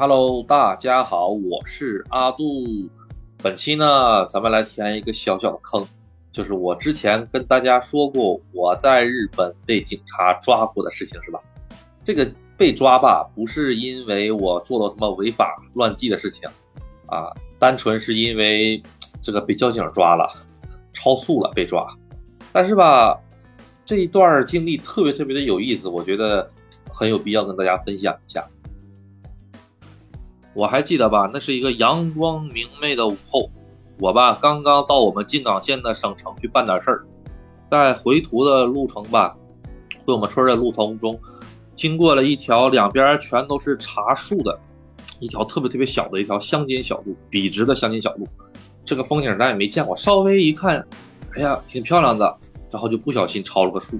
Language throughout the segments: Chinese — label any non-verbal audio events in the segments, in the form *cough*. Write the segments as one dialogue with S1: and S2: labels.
S1: Hello，大家好，我是阿杜。本期呢，咱们来填一个小小的坑，就是我之前跟大家说过我在日本被警察抓过的事情，是吧？这个被抓吧，不是因为我做了什么违法乱纪的事情啊，单纯是因为这个被交警抓了，超速了被抓。但是吧，这一段经历特别特别的有意思，我觉得很有必要跟大家分享一下。我还记得吧，那是一个阳光明媚的午后，我吧刚刚到我们金港县的省城去办点事儿，在回途的路程吧，回我们村的路途中，经过了一条两边全都是茶树的，一条特别特别小的一条乡间小路，笔直的乡间小路，这个风景咱也没见过，稍微一看，哎呀，挺漂亮的，然后就不小心超了个速。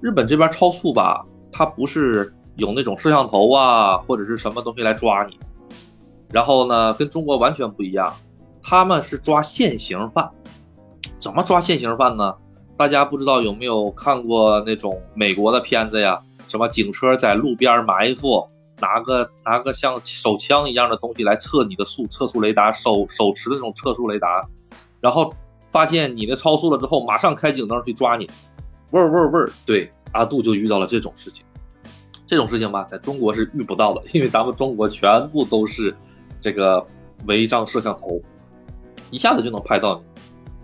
S1: 日本这边超速吧，它不是有那种摄像头啊或者是什么东西来抓你。然后呢，跟中国完全不一样，他们是抓现行犯，怎么抓现行犯呢？大家不知道有没有看过那种美国的片子呀？什么警车在路边埋伏，拿个拿个像手枪一样的东西来测你的速，测速雷达，手手持的那种测速雷达，然后发现你的超速了之后，马上开警灯去抓你，味儿味味。对，阿杜就遇到了这种事情，这种事情吧，在中国是遇不到的，因为咱们中国全部都是。这个违章摄像头一下子就能拍到你。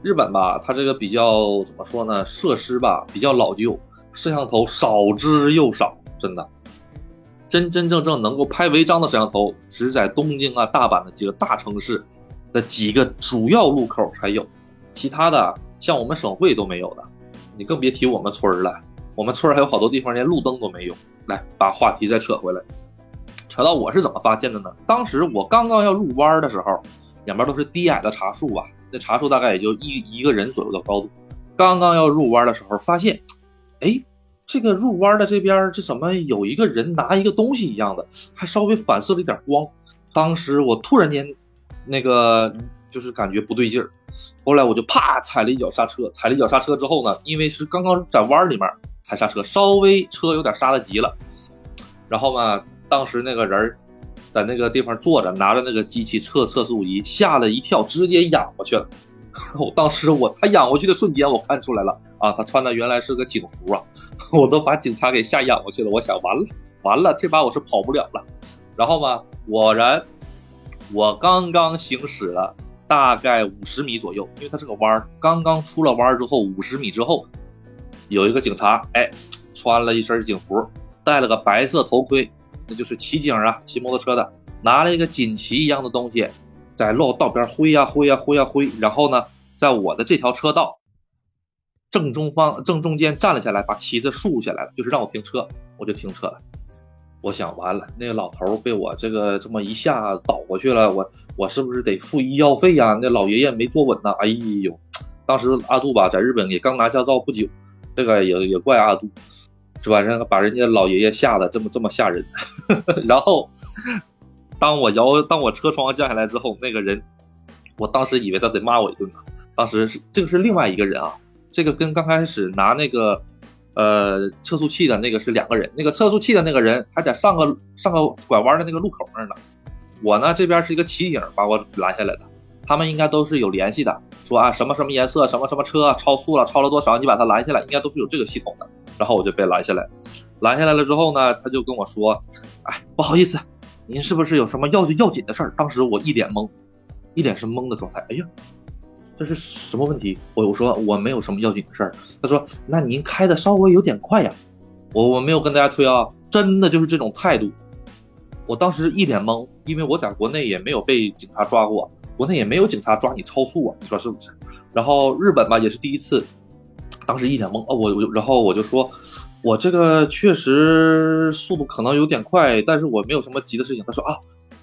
S1: 日本吧，它这个比较怎么说呢？设施吧比较老旧，摄像头少之又少，真的。真真正正能够拍违章的摄像头，只在东京啊、大阪的几个大城市的几个主要路口才有，其他的像我们省会都没有的，你更别提我们村了。我们村还有好多地方连路灯都没有。来，把话题再扯回来。扯到我是怎么发现的呢？当时我刚刚要入弯的时候，两边都是低矮的茶树啊，那茶树大概也就一一个人左右的高度。刚刚要入弯的时候，发现，哎，这个入弯的这边这怎么有一个人拿一个东西一样的，还稍微反射了一点光。当时我突然间，那个就是感觉不对劲儿，后来我就啪踩了一脚刹车，踩了一脚刹车之后呢，因为是刚刚在弯里面踩刹车，稍微车有点刹的急了，然后嘛。当时那个人在那个地方坐着，拿着那个机器测测速仪，吓了一跳，直接仰过去了。*laughs* 我当时我他仰过去的瞬间，我看出来了啊，他穿的原来是个警服啊，*laughs* 我都把警察给吓仰过去了。我想完了完了，这把我是跑不了了。然后嘛，果然我刚刚行驶了大概五十米左右，因为它是个弯儿，刚刚出了弯儿之后，五十米之后有一个警察，哎，穿了一身警服，戴了个白色头盔。那就是骑警啊，骑摩托车的，拿了一个锦旗一样的东西，在路道边挥呀挥呀挥呀挥，然后呢，在我的这条车道正中方正中间站了下来，把旗子竖下来了，就是让我停车，我就停车了。我想完了，那个老头被我这个这么一下倒过去了，我我是不是得付医药费呀？那老爷爷没坐稳呢，哎呦，当时阿杜吧，在日本也刚拿驾照不久，这个也也怪阿杜。是吧？然后把人家老爷爷吓得这么这么吓人，*laughs* 然后当我摇当我车窗降下来之后，那个人，我当时以为他得骂我一顿呢。当时是这个是另外一个人啊，这个跟刚开始拿那个呃测速器的那个是两个人。那个测速器的那个人还在上个上个拐弯的那个路口那儿呢。我呢这边是一个骑警把我拦下来的，他们应该都是有联系的，说啊什么什么颜色什么什么车超速了，超了多少，你把他拦下来，应该都是有这个系统的。然后我就被拦下来，拦下来了之后呢，他就跟我说：“哎，不好意思，您是不是有什么要要紧的事儿？”当时我一脸懵，一脸是懵的状态。哎呀，这是什么问题？我我说我没有什么要紧的事儿。他说：“那您开的稍微有点快呀。”我我没有跟大家吹啊，真的就是这种态度。我当时一脸懵，因为我在国内也没有被警察抓过，国内也没有警察抓你超速啊，你说是不是？然后日本吧也是第一次。当时一脸懵哦，我我然后我就说，我这个确实速度可能有点快，但是我没有什么急的事情。他说啊，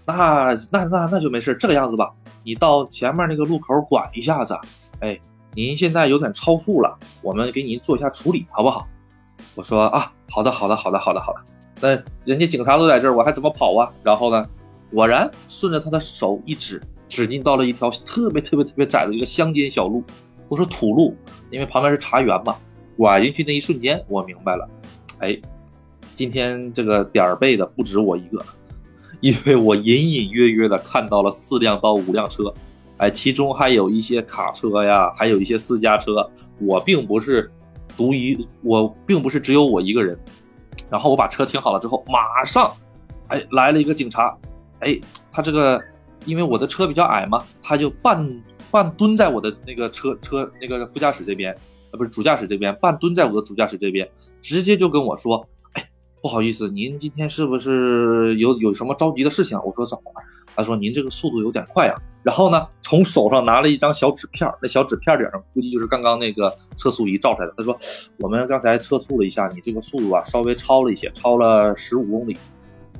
S1: 那那那那就没事，这个样子吧，你到前面那个路口管一下子。哎，您现在有点超速了，我们给您做一下处理，好不好？我说啊，好的好的好的好的好的。那人家警察都在这儿，我还怎么跑啊？然后呢，果然顺着他的手一指，指进到了一条特别特别特别窄的一个乡间小路。我说土路，因为旁边是茶园嘛。拐进去那一瞬间，我明白了，哎，今天这个点儿背的不止我一个，因为我隐隐约约的看到了四辆到五辆车，哎，其中还有一些卡车呀，还有一些私家车。我并不是独一，我并不是只有我一个人。然后我把车停好了之后，马上，哎，来了一个警察，哎，他这个因为我的车比较矮嘛，他就半半蹲在我的那个车车那个副驾驶这边，呃，不是主驾驶这边，半蹲在我的主驾驶这边，直接就跟我说。不好意思，您今天是不是有有什么着急的事情？我说怎么了？他说您这个速度有点快啊。然后呢，从手上拿了一张小纸片，那小纸片顶上估计就是刚刚那个测速仪照出来的。他说我们刚才测速了一下，你这个速度啊稍微超了一些，超了十五公里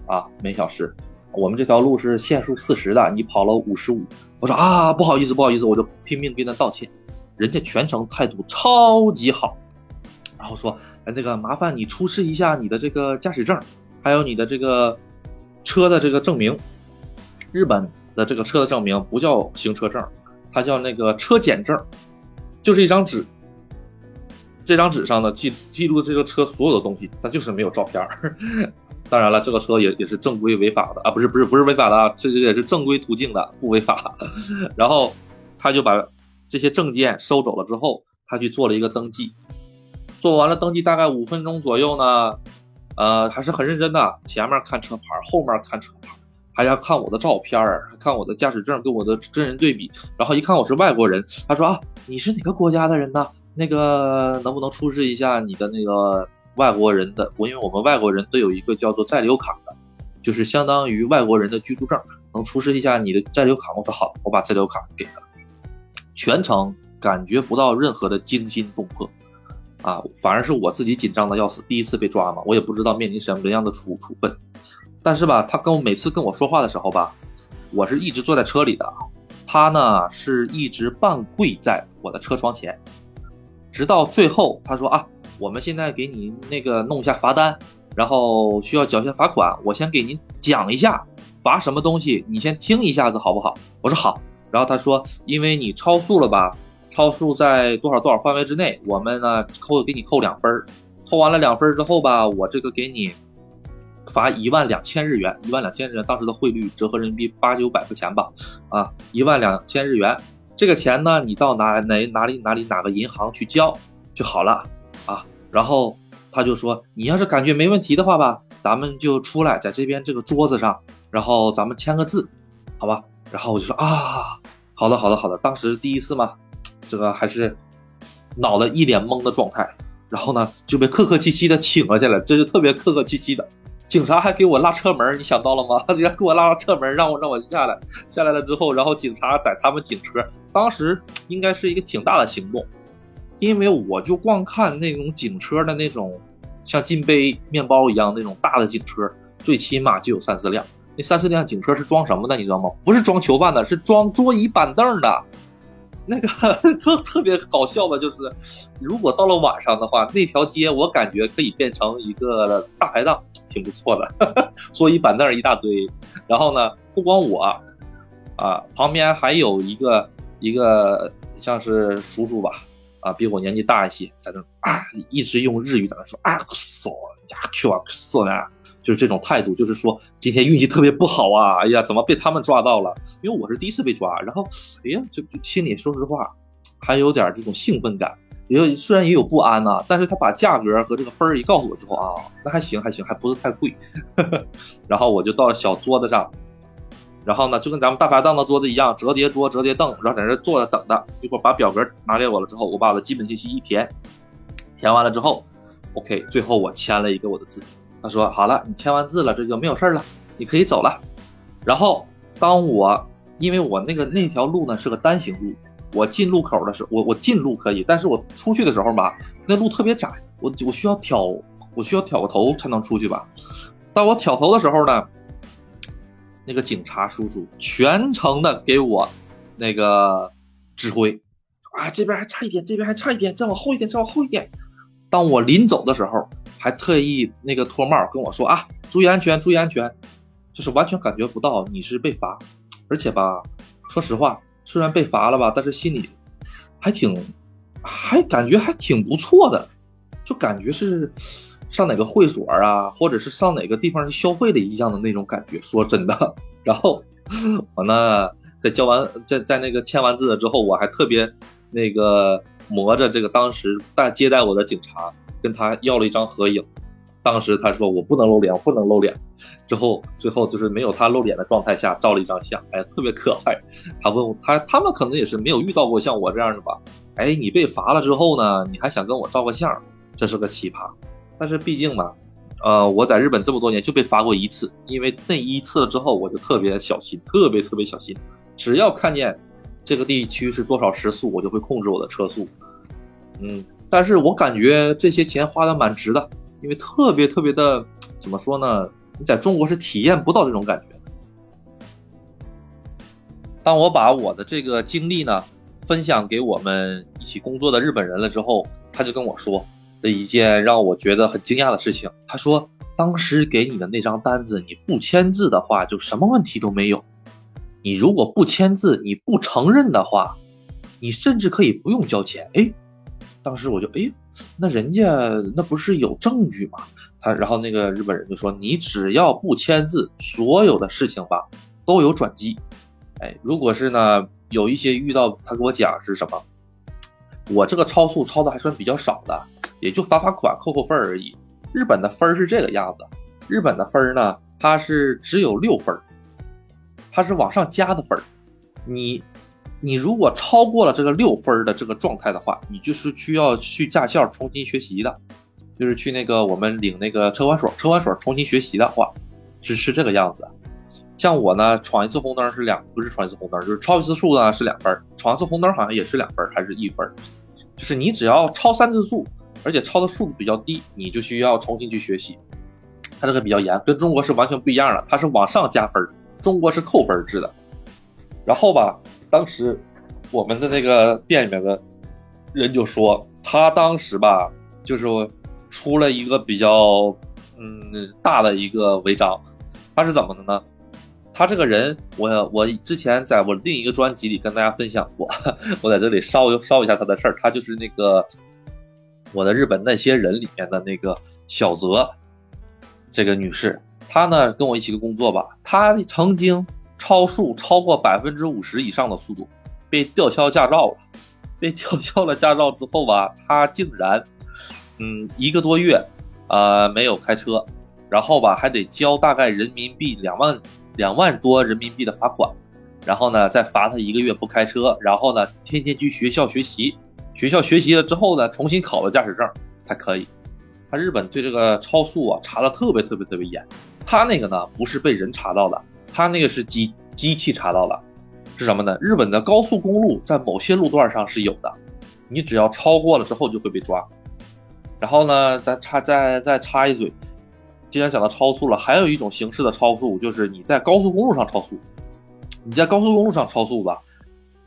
S1: 啊每小时。我们这条路是限速四十的，你跑了五十五。我说啊，不好意思，不好意思，我就拼命跟他道歉。人家全程态度超级好。然后说，哎，那个麻烦你出示一下你的这个驾驶证，还有你的这个车的这个证明。日本的这个车的证明不叫行车证，它叫那个车检证，就是一张纸。这张纸上呢记记录这个车所有的东西，它就是没有照片当然了，这个车也也是正规违法的啊，不是不是不是违法的啊，这个也是正规途径的，不违法。*laughs* 然后他就把这些证件收走了之后，他去做了一个登记。做完了登记，大概五分钟左右呢，呃，还是很认真的。前面看车牌，后面看车牌，还要看我的照片儿，看我的驾驶证跟我的真人对比。然后一看我是外国人，他说啊，你是哪个国家的人呢？那个能不能出示一下你的那个外国人的？我因为我们外国人都有一个叫做在留卡的，就是相当于外国人的居住证，能出示一下你的在留卡？我说好，我把在留卡给他。全程感觉不到任何的惊心动魄。啊，反而是我自己紧张的要死，第一次被抓嘛，我也不知道面临什么样的处处分。但是吧，他跟我每次跟我说话的时候吧，我是一直坐在车里的，他呢是一直半跪在我的车窗前，直到最后他说啊，我们现在给你那个弄一下罚单，然后需要缴一下罚款，我先给您讲一下罚什么东西，你先听一下子好不好？我说好。然后他说，因为你超速了吧。超速在多少多少范围之内，我们呢扣给你扣两分儿，扣完了两分儿之后吧，我这个给你罚一万两千日元，一万两千日元，当时的汇率折合人民币八九百块钱吧，啊，一万两千日元，这个钱呢，你到哪哪哪里哪里哪个银行去交就好了。然后他就说，你要是感觉没问题的话吧，咱们就出来在这边这个桌子上，然后咱们签个字，好吧？然后我就说啊，好的好的好的，当时第一次嘛。这个还是脑袋一脸懵的状态，然后呢就被客客气气的请了下来，这就特别客客气气的。警察还给我拉车门，你想到了吗？他直接给我拉了车门，让我让我下来。下来了之后，然后警察在他们警车，当时应该是一个挺大的行动，因为我就光看那种警车的那种像金杯面包一样那种大的警车，最起码就有三四辆。那三四辆警车是装什么的，你知道吗？不是装囚犯的，是装桌椅板凳的。那个 *laughs* 特特别搞笑的，就是如果到了晚上的话，那条街我感觉可以变成一个大排档，挺不错的。*laughs* 桌椅板凳一大堆，然后呢，不光我，啊，旁边还有一个一个像是叔叔吧，啊，比我年纪大一些，在那啊一直用日语在那说啊，索呀，Q 啊，索呢。就是这种态度，就是说今天运气特别不好啊！哎呀，怎么被他们抓到了？因为我是第一次被抓，然后，哎呀，就就心里说实话，还有点这种兴奋感，也虽然也有不安呐，但是他把价格和这个分儿一告诉我之后啊，那还行还行，还不是太贵。*laughs* 然后我就到小桌子上，然后呢，就跟咱们大排档的桌子一样，折叠桌、折叠凳，然后在那坐着等着。一会儿把表格拿给我了之后，我把我的基本信息一填，填完了之后，OK，最后我签了一个我的字。他说：“好了，你签完字了，这就没有事了，你可以走了。”然后，当我因为我那个那条路呢是个单行路，我进路口的时候，我我进路可以，但是我出去的时候吧，那路特别窄，我我需要挑，我需要挑个头才能出去吧。当我挑头的时候呢，那个警察叔叔全程的给我那个指挥，啊，这边还差一点，这边还差一点，再往后一点，再往后一点。当我临走的时候。还特意那个脱帽跟我说啊，注意安全，注意安全，就是完全感觉不到你是被罚，而且吧，说实话，虽然被罚了吧，但是心里还挺，还感觉还挺不错的，就感觉是上哪个会所啊，或者是上哪个地方去消费的一样的那种感觉。说真的，然后我呢，在交完在在那个签完字了之后，我还特别那个磨着这个当时带接待我的警察，跟他要了一张合影。当时他说我不能露脸，我不能露脸。之后最后就是没有他露脸的状态下照了一张相，哎，特别可爱。他问我他他们可能也是没有遇到过像我这样的吧？哎，你被罚了之后呢，你还想跟我照个相，这是个奇葩。但是毕竟嘛，呃，我在日本这么多年就被罚过一次，因为那一次之后我就特别小心，特别特别小心，只要看见这个地区是多少时速，我就会控制我的车速。嗯，但是我感觉这些钱花的蛮值的。因为特别特别的，怎么说呢？你在中国是体验不到这种感觉。当我把我的这个经历呢分享给我们一起工作的日本人了之后，他就跟我说的一件让我觉得很惊讶的事情。他说，当时给你的那张单子，你不签字的话，就什么问题都没有；你如果不签字，你不承认的话，你甚至可以不用交钱。哎。当时我就哎，那人家那不是有证据吗？他然后那个日本人就说：“你只要不签字，所有的事情吧都有转机。”哎，如果是呢，有一些遇到他给我讲是什么，我这个超速超的还算比较少的，也就罚罚款扣扣分而已。日本的分是这个样子，日本的分呢，它是只有六分，它是往上加的分，你。你如果超过了这个六分的这个状态的话，你就是需要去驾校重新学习的，就是去那个我们领那个车管所，车管所重新学习的话，是是这个样子。像我呢，闯一次红灯是两，不是闯一次红灯，就是超一次速呢是两分，闯一次红灯好像也是两分，还是一分。就是你只要超三次速，而且抄的速度比较低，你就需要重新去学习。它这个比较严，跟中国是完全不一样的，它是往上加分，中国是扣分制的。然后吧。当时，我们的那个店里面的人就说，他当时吧，就是出了一个比较嗯大的一个违章。他是怎么的呢？他这个人，我我之前在我另一个专辑里跟大家分享过，*laughs* 我在这里烧烧一下他的事儿。他就是那个我的日本那些人里面的那个小泽这个女士，她呢跟我一起工作吧，她曾经。超速超过百分之五十以上的速度，被吊销驾照了。被吊销了驾照之后吧，他竟然，嗯，一个多月，呃，没有开车，然后吧，还得交大概人民币两万两万多人民币的罚款，然后呢，再罚他一个月不开车，然后呢，天天去学校学习，学校学习了之后呢，重新考了驾驶证才可以。他日本对这个超速啊查的特别特别特别严，他那个呢不是被人查到的。他那个是机机器查到了，是什么呢？日本的高速公路在某些路段上是有的，你只要超过了之后就会被抓。然后呢，再插再再插一嘴，既然讲到超速了，还有一种形式的超速，就是你在高速公路上超速。你在高速公路上超速吧，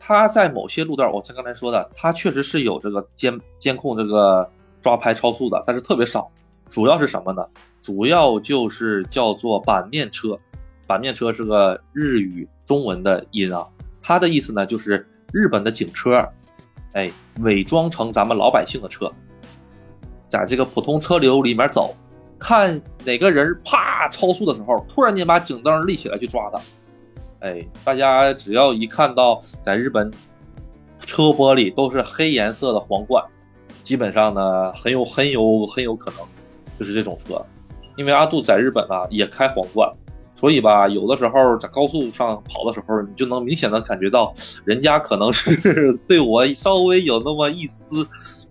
S1: 它在某些路段，我像刚才说的，它确实是有这个监监控这个抓拍超速的，但是特别少。主要是什么呢？主要就是叫做板面车。板面车是个日语中文的音啊，它的意思呢就是日本的警车，哎，伪装成咱们老百姓的车，在这个普通车流里面走，看哪个人啪超速的时候，突然间把警灯立起来去抓他，哎，大家只要一看到在日本车玻璃都是黑颜色的皇冠，基本上呢很有很有很有可能就是这种车，因为阿杜在日本啊也开皇冠。所以吧，有的时候在高速上跑的时候，你就能明显的感觉到，人家可能是对我稍微有那么一丝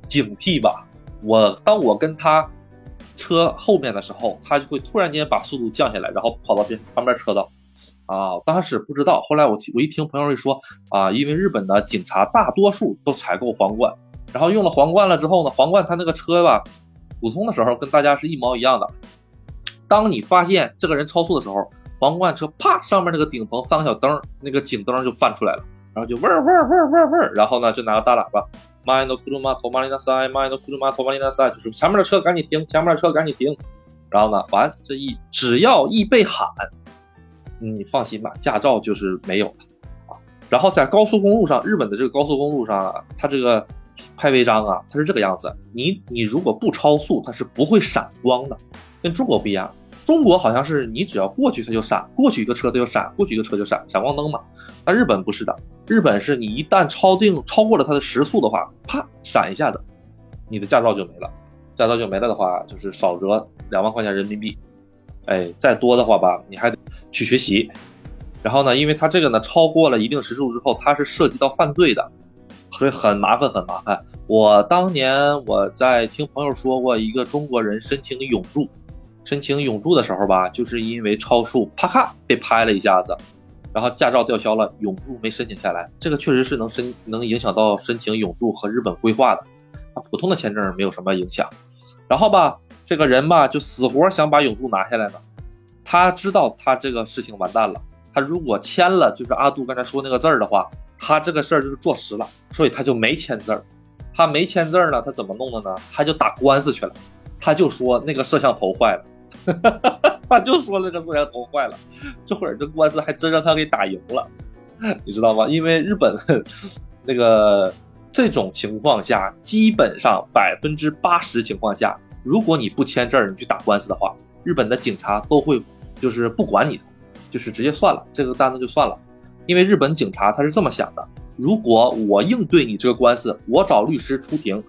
S1: 警惕吧。我当我跟他车后面的时候，他就会突然间把速度降下来，然后跑到边旁边车道。啊，当时不知道，后来我我一听朋友一说，啊，因为日本的警察大多数都采购皇冠，然后用了皇冠了之后呢，皇冠它那个车吧，普通的时候跟大家是一毛一样的。当你发现这个人超速的时候，皇冠车啪上面那个顶棚三个小灯，那个警灯就泛出来了，然后就嗡嗡嗡嗡嗡嗡，然后呢就拿个大喇叭，前の車止まりなさい，前の車止まりなさい，就是前面的车赶紧停，前面的车赶紧停，然后呢完这一只要一被喊， 你放心吧，驾照就是没有了啊。然后在高速公路上，日本的这个高速公路上，它这个拍违章啊，它是这个样子，你你如果不超速，它是不会闪光的，跟中国不一样。中国好像是你只要过去它就闪，过去一个车它就闪，过去一个车就闪，闪光灯嘛。但日本不是的，日本是你一旦超定超过了它的时速的话，啪闪一下子，你的驾照就没了。驾照就没了的话，就是少则两万块钱人民币，哎，再多的话吧，你还得去学习。然后呢，因为它这个呢超过了一定时速之后，它是涉及到犯罪的，所以很麻烦很麻烦。我当年我在听朋友说过，一个中国人申请永驻。申请永驻的时候吧，就是因为超速，啪咔被拍了一下子，然后驾照吊销了，永驻没申请下来。这个确实是能申能影响到申请永驻和日本规划的。普通的签证没有什么影响。然后吧，这个人吧就死活想把永驻拿下来呢。他知道他这个事情完蛋了，他如果签了就是阿杜刚才说那个字儿的话，他这个事儿就是坐实了，所以他就没签字儿。他没签字儿呢，他怎么弄的呢？他就打官司去了。他就说那个摄像头坏了。*laughs* 他就说那个摄像头坏了，这会儿这官司还真让他给打赢了，你知道吗？因为日本 *laughs* 那个这种情况下，基本上百分之八十情况下，如果你不签字，你去打官司的话，日本的警察都会就是不管你的，就是直接算了这个单子就算了。因为日本警察他是这么想的：如果我应对你这个官司，我找律师出庭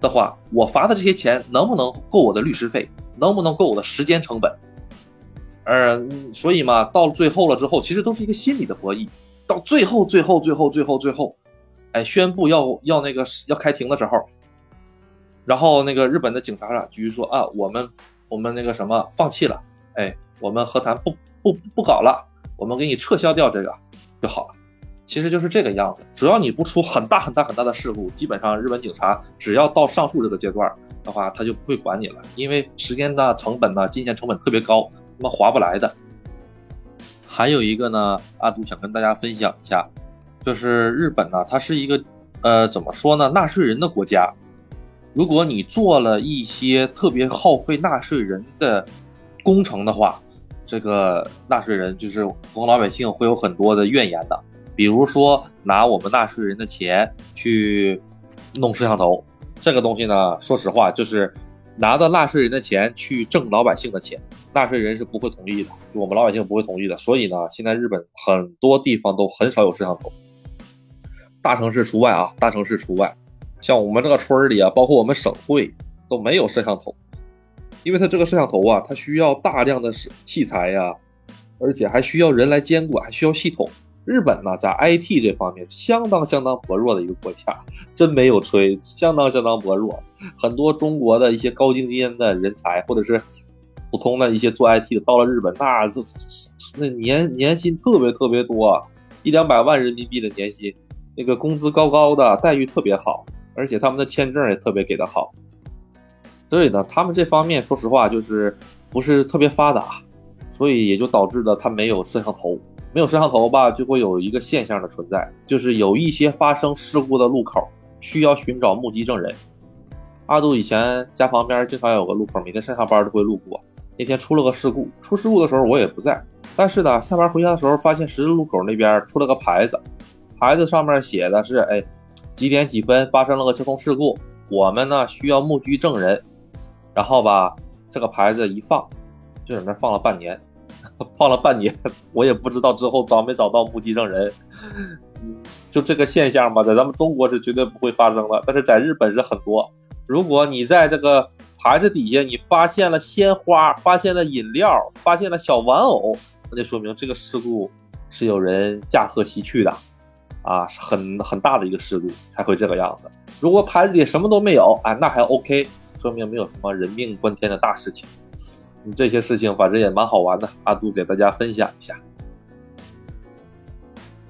S1: 的话，我罚的这些钱能不能够我的律师费？能不能够我的时间成本？呃，所以嘛，到了最后了之后，其实都是一个心理的博弈。到最后，最后，最后，最后，最后，哎，宣布要要那个要开庭的时候，然后那个日本的警察啊局说啊，我们我们那个什么放弃了，哎，我们和谈不不不搞了，我们给你撤销掉这个就好了。其实就是这个样子，只要你不出很大很大很大的事故，基本上日本警察只要到上述这个阶段的话，他就不会管你了，因为时间的成本呢，金钱成本特别高，他妈划不来的。还有一个呢，阿杜想跟大家分享一下，就是日本呢，它是一个呃怎么说呢，纳税人的国家。如果你做了一些特别耗费纳税人的工程的话，这个纳税人就是普通老百姓会有很多的怨言的。比如说拿我们纳税人的钱去弄摄像头，这个东西呢，说实话就是拿到纳税人的钱去挣老百姓的钱，纳税人是不会同意的，就我们老百姓不会同意的。所以呢，现在日本很多地方都很少有摄像头，大城市除外啊，大城市除外。像我们这个村里啊，包括我们省会都没有摄像头，因为它这个摄像头啊，它需要大量的器材呀，而且还需要人来监管，还需要系统。日本呢，在 IT 这方面相当相当薄弱的一个国家，真没有吹，相当相当薄弱。很多中国的一些高精尖的人才，或者是普通的一些做 IT 的，到了日本，那这那年年薪特别特别多，一两百万人民币的年薪，那个工资高高的，待遇特别好，而且他们的签证也特别给的好。所以呢，他们这方面说实话就是不是特别发达，所以也就导致了他没有摄像头。没有摄像头吧，就会有一个现象的存在，就是有一些发生事故的路口需要寻找目击证人。阿杜以前家旁边经常有个路口，每天上下班都会路过。那天出了个事故，出事故的时候我也不在，但是呢，下班回家的时候发现十字路口那边出了个牌子，牌子上面写的是：哎，几点几分发生了个交通事故，我们呢需要目击证人。然后吧，这个牌子一放，就在那放了半年。*laughs* 放了半年，*laughs* 我也不知道之后找没找到目击证人。就这个现象吧，在咱们中国是绝对不会发生的，但是在日本是很多。如果你在这个牌子底下，你发现了鲜花，发现了饮料，发现了小玩偶，那就说明这个事故是有人驾鹤西去的，啊，很很大的一个事故才会这个样子。如果牌子里什么都没有，哎，那还 OK，说明没有什么人命关天的大事情。这些事情反正也蛮好玩的，阿杜给大家分享一下。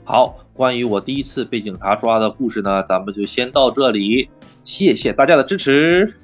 S1: 好，关于我第一次被警察抓的故事呢，咱们就先到这里，谢谢大家的支持。